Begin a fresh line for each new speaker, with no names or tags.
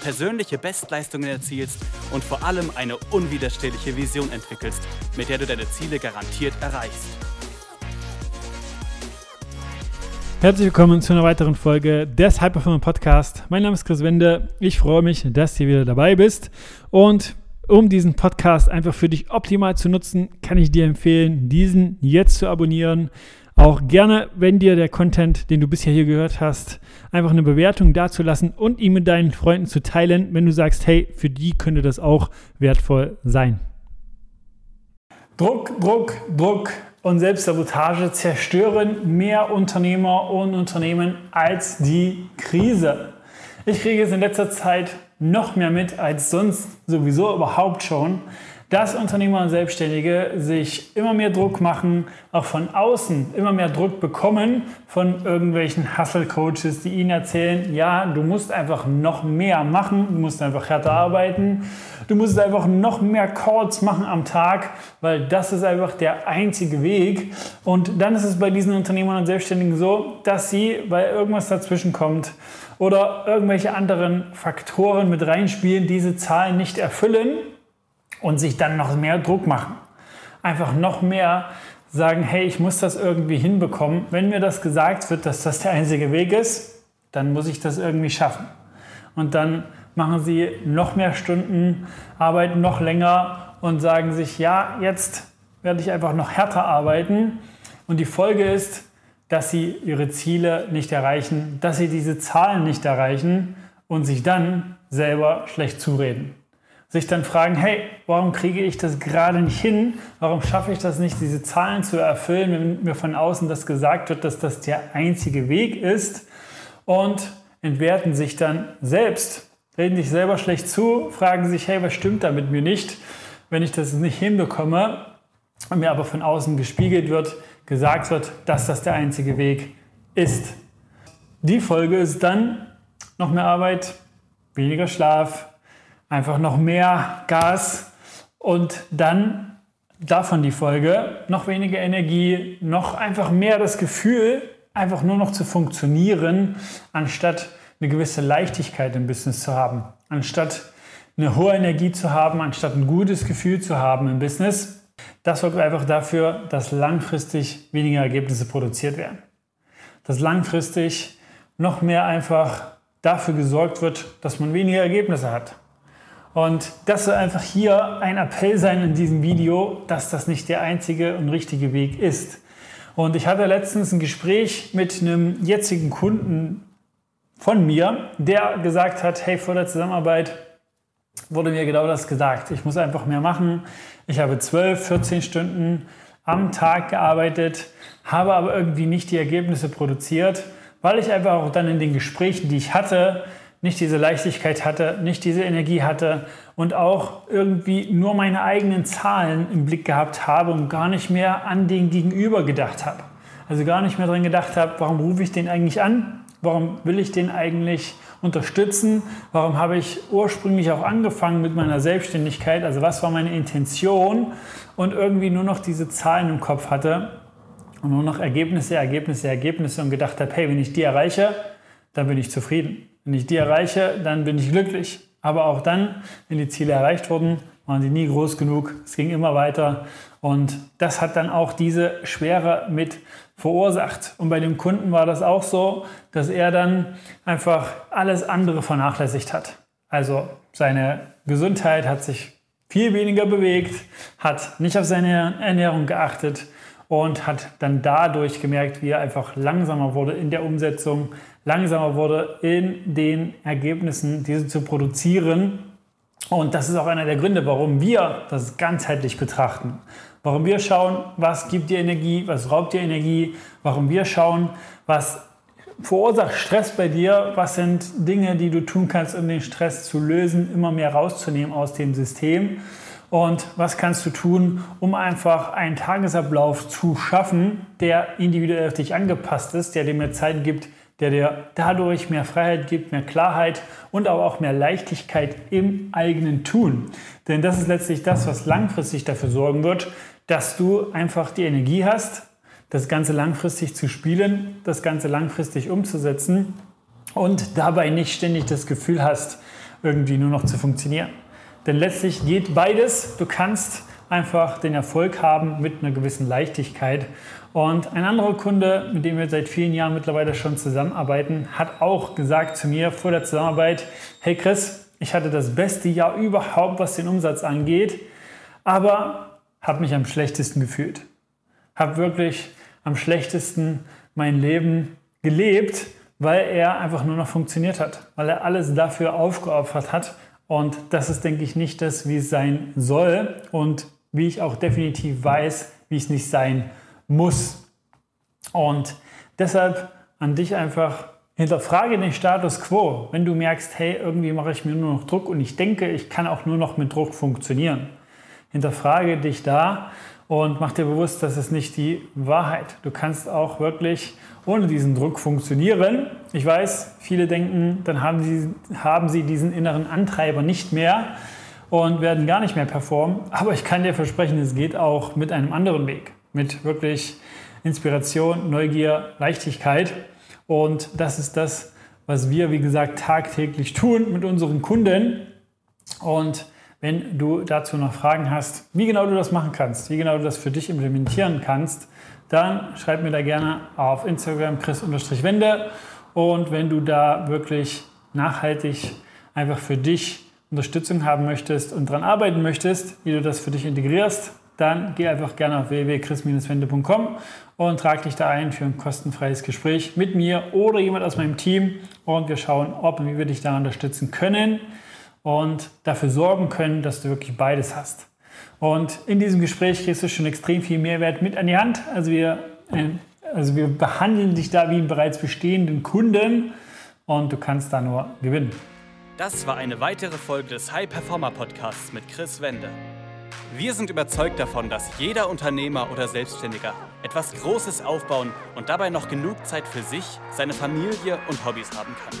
persönliche Bestleistungen erzielst und vor allem eine unwiderstehliche Vision entwickelst, mit der du deine Ziele garantiert erreichst.
Herzlich willkommen zu einer weiteren Folge des High Performer Podcast. Mein Name ist Chris Wende. Ich freue mich, dass du wieder dabei bist. Und um diesen Podcast einfach für dich optimal zu nutzen, kann ich dir empfehlen, diesen jetzt zu abonnieren. Auch gerne, wenn dir der Content, den du bisher hier gehört hast, einfach eine Bewertung dazulassen und ihn mit deinen Freunden zu teilen, wenn du sagst, hey, für die könnte das auch wertvoll sein. Druck, Druck, Druck und Selbstsabotage zerstören mehr Unternehmer und Unternehmen als die Krise. Ich kriege es in letzter Zeit noch mehr mit als sonst sowieso überhaupt schon, dass Unternehmer und Selbstständige sich immer mehr Druck machen, auch von außen immer mehr Druck bekommen von irgendwelchen Hustle-Coaches, die ihnen erzählen, ja, du musst einfach noch mehr machen, du musst einfach härter arbeiten, du musst einfach noch mehr Calls machen am Tag, weil das ist einfach der einzige Weg. Und dann ist es bei diesen Unternehmern und Selbstständigen so, dass sie, weil irgendwas dazwischen kommt, oder irgendwelche anderen Faktoren mit reinspielen, diese Zahlen nicht erfüllen und sich dann noch mehr Druck machen. Einfach noch mehr sagen, hey, ich muss das irgendwie hinbekommen. Wenn mir das gesagt wird, dass das der einzige Weg ist, dann muss ich das irgendwie schaffen. Und dann machen sie noch mehr Stunden, arbeiten noch länger und sagen sich, ja, jetzt werde ich einfach noch härter arbeiten. Und die Folge ist, dass sie ihre Ziele nicht erreichen, dass sie diese Zahlen nicht erreichen und sich dann selber schlecht zureden sich dann fragen, hey, warum kriege ich das gerade nicht hin? Warum schaffe ich das nicht, diese Zahlen zu erfüllen, wenn mir von außen das gesagt wird, dass das der einzige Weg ist? Und entwerten sich dann selbst, reden sich selber schlecht zu, fragen sich, hey, was stimmt da mit mir nicht, wenn ich das nicht hinbekomme und mir aber von außen gespiegelt wird, gesagt wird, dass das der einzige Weg ist. Die Folge ist dann noch mehr Arbeit, weniger Schlaf, einfach noch mehr Gas und dann davon die Folge, noch weniger Energie, noch einfach mehr das Gefühl, einfach nur noch zu funktionieren, anstatt eine gewisse Leichtigkeit im Business zu haben, anstatt eine hohe Energie zu haben, anstatt ein gutes Gefühl zu haben im Business. Das sorgt einfach dafür, dass langfristig weniger Ergebnisse produziert werden. Dass langfristig noch mehr einfach dafür gesorgt wird, dass man weniger Ergebnisse hat. Und das soll einfach hier ein Appell sein in diesem Video, dass das nicht der einzige und richtige Weg ist. Und ich hatte letztens ein Gespräch mit einem jetzigen Kunden von mir, der gesagt hat, hey, vor der Zusammenarbeit wurde mir genau das gesagt. Ich muss einfach mehr machen. Ich habe 12, 14 Stunden am Tag gearbeitet, habe aber irgendwie nicht die Ergebnisse produziert, weil ich einfach auch dann in den Gesprächen, die ich hatte, nicht diese Leichtigkeit hatte, nicht diese Energie hatte und auch irgendwie nur meine eigenen Zahlen im Blick gehabt habe und gar nicht mehr an den Gegenüber gedacht habe. Also gar nicht mehr daran gedacht habe, warum rufe ich den eigentlich an? Warum will ich den eigentlich unterstützen? Warum habe ich ursprünglich auch angefangen mit meiner Selbstständigkeit? Also was war meine Intention? Und irgendwie nur noch diese Zahlen im Kopf hatte und nur noch Ergebnisse, Ergebnisse, Ergebnisse und gedacht habe, hey, wenn ich die erreiche, dann bin ich zufrieden. Wenn ich die erreiche, dann bin ich glücklich. Aber auch dann, wenn die Ziele erreicht wurden, waren sie nie groß genug. Es ging immer weiter. Und das hat dann auch diese Schwere mit verursacht. Und bei dem Kunden war das auch so, dass er dann einfach alles andere vernachlässigt hat. Also seine Gesundheit hat sich viel weniger bewegt, hat nicht auf seine Ernährung geachtet und hat dann dadurch gemerkt, wie er einfach langsamer wurde in der Umsetzung, langsamer wurde in den Ergebnissen, diese zu produzieren. Und das ist auch einer der Gründe, warum wir das ganzheitlich betrachten. Warum wir schauen, was gibt dir Energie, was raubt dir Energie, warum wir schauen, was verursacht Stress bei dir, was sind Dinge, die du tun kannst, um den Stress zu lösen, immer mehr rauszunehmen aus dem System. Und was kannst du tun, um einfach einen Tagesablauf zu schaffen, der individuell auf dich angepasst ist, der dir mehr Zeit gibt, der dir dadurch mehr Freiheit gibt, mehr Klarheit und aber auch mehr Leichtigkeit im eigenen Tun. Denn das ist letztlich das, was langfristig dafür sorgen wird, dass du einfach die Energie hast, das Ganze langfristig zu spielen, das Ganze langfristig umzusetzen und dabei nicht ständig das Gefühl hast, irgendwie nur noch zu funktionieren. Denn letztlich geht beides. Du kannst einfach den Erfolg haben mit einer gewissen Leichtigkeit. Und ein anderer Kunde, mit dem wir seit vielen Jahren mittlerweile schon zusammenarbeiten, hat auch gesagt zu mir vor der Zusammenarbeit, hey Chris, ich hatte das beste Jahr überhaupt, was den Umsatz angeht, aber habe mich am schlechtesten gefühlt. Habe wirklich am schlechtesten mein Leben gelebt, weil er einfach nur noch funktioniert hat, weil er alles dafür aufgeopfert hat. Und das ist, denke ich, nicht das, wie es sein soll und wie ich auch definitiv weiß, wie es nicht sein muss. Und deshalb an dich einfach hinterfrage den Status quo, wenn du merkst, hey, irgendwie mache ich mir nur noch Druck und ich denke, ich kann auch nur noch mit Druck funktionieren. Hinterfrage dich da und mach dir bewusst, das ist nicht die Wahrheit. Du kannst auch wirklich ohne diesen Druck funktionieren. Ich weiß, viele denken, dann haben sie, haben sie diesen inneren Antreiber nicht mehr und werden gar nicht mehr performen. Aber ich kann dir versprechen, es geht auch mit einem anderen Weg. Mit wirklich Inspiration, Neugier, Leichtigkeit. Und das ist das, was wir, wie gesagt, tagtäglich tun mit unseren Kunden. Und wenn du dazu noch Fragen hast, wie genau du das machen kannst, wie genau du das für dich implementieren kannst, dann schreib mir da gerne auf Instagram chris-wende. Und wenn du da wirklich nachhaltig einfach für dich Unterstützung haben möchtest und daran arbeiten möchtest, wie du das für dich integrierst, dann geh einfach gerne auf www.chris-wende.com und trag dich da ein für ein kostenfreies Gespräch mit mir oder jemand aus meinem Team und wir schauen, ob und wie wir dich da unterstützen können und dafür sorgen können, dass du wirklich beides hast. Und in diesem Gespräch kriegst du schon extrem viel Mehrwert mit an die Hand. Also wir, äh, also wir behandeln dich da wie einen bereits bestehenden Kunden und du kannst da nur gewinnen.
Das war eine weitere Folge des High Performer Podcasts mit Chris Wende. Wir sind überzeugt davon, dass jeder Unternehmer oder Selbstständiger etwas Großes aufbauen und dabei noch genug Zeit für sich, seine Familie und Hobbys haben kann.